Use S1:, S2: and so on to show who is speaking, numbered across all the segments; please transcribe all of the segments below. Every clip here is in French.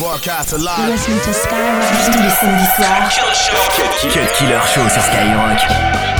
S1: Broadcast You're alive.
S2: listening to Skyrock tous les samedis soirs.
S3: Cut Killer Show sur Skyrock.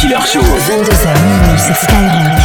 S3: Killer Show.
S4: 22h, c'est Skyrock.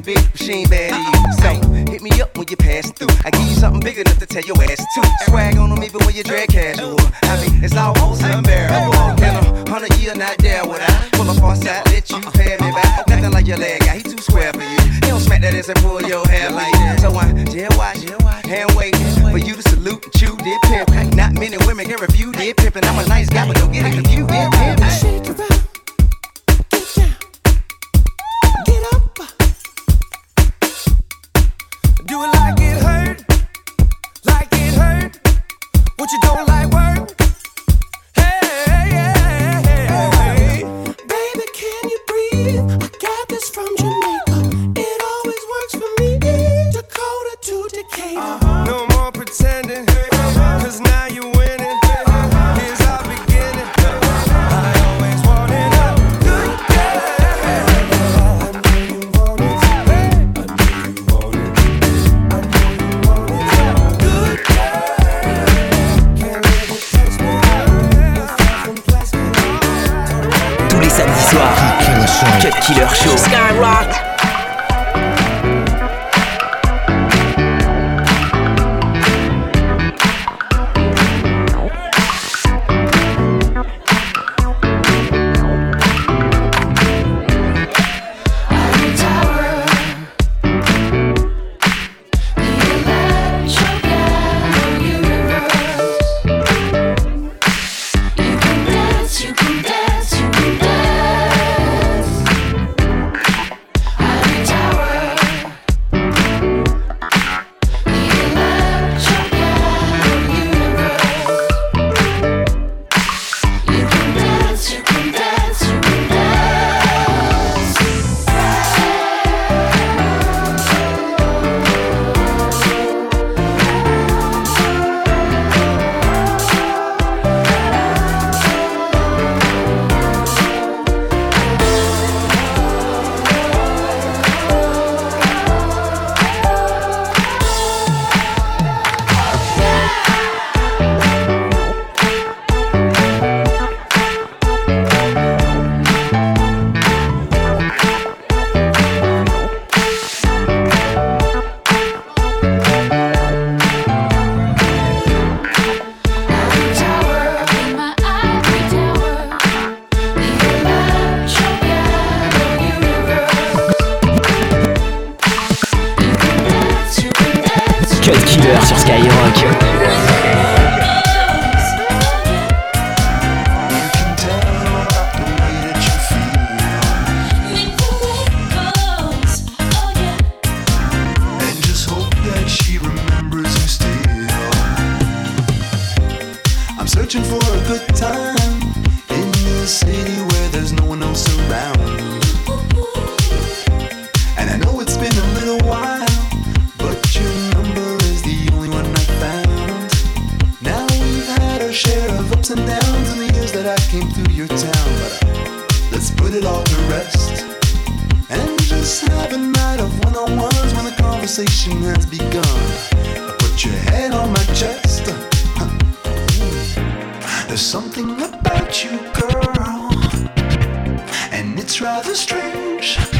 S5: big machine bad at you. So hit me up when you pass through. I give you something big enough to tell your ass to. Swag on them even when you drag casual. I mean, it's almost unbearable. In a hundred year, not there would I pull a on side, let you pay me back. Nothing like your leg guy, he too square for you. He don't smack that ass and pull your hair like that. So I just watch, hand wait for you to salute and chew did pimp. Not many women can review dead pimp, and I'm a nice guy, but don't get it confused. Did pimp.
S6: Do it like it hurt, like it hurt. What you don't like, work.
S7: about you, girl, and it's rather strange.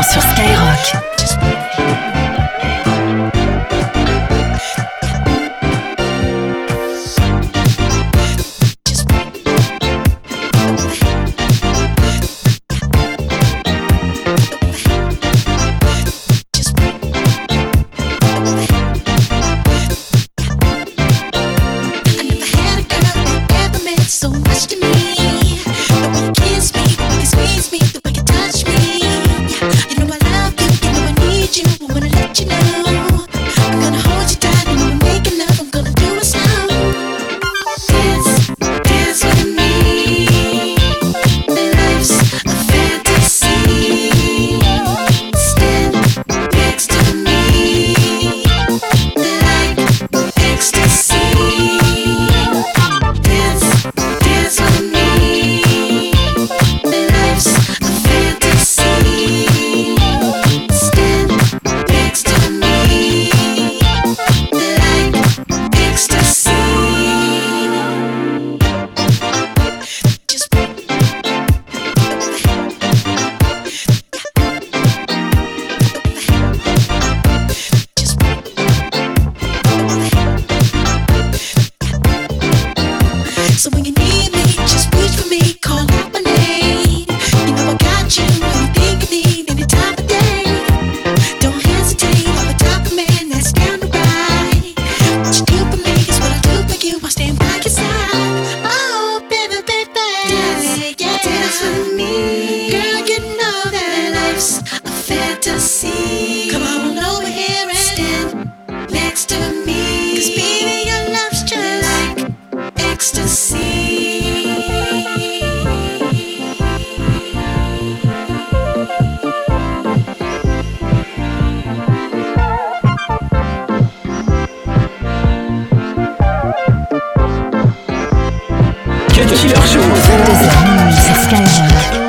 S4: sur Skyrock. Skyrock.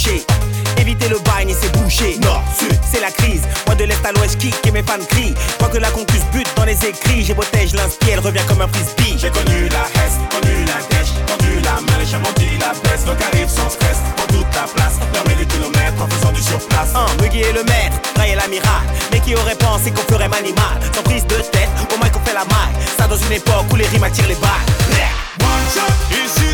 S8: touché. Éviter le bagne et c'est bouché. Nord, sud, c'est la crise. Moi de l'est à l'ouest, kick et mes fans crient. Quoi que la concuse bute dans les écrits, j'ai protège l'inspire, elle revient comme un frisbee. J'ai
S9: connu la hesse, connu la dèche, connu la main, j'ai menti la baisse. Donc arrive sans stress, pour toute la place. Dormez les kilomètres en faisant du surplace.
S8: Un, hein, Muggy est le maître, Ray est l'amiral. Mais qui aurait pensé qu'on ferait manimal Sans prise de tête, au moins qu'on fait la maille. Ça dans une époque où les rimes attirent les balles.
S9: One shot.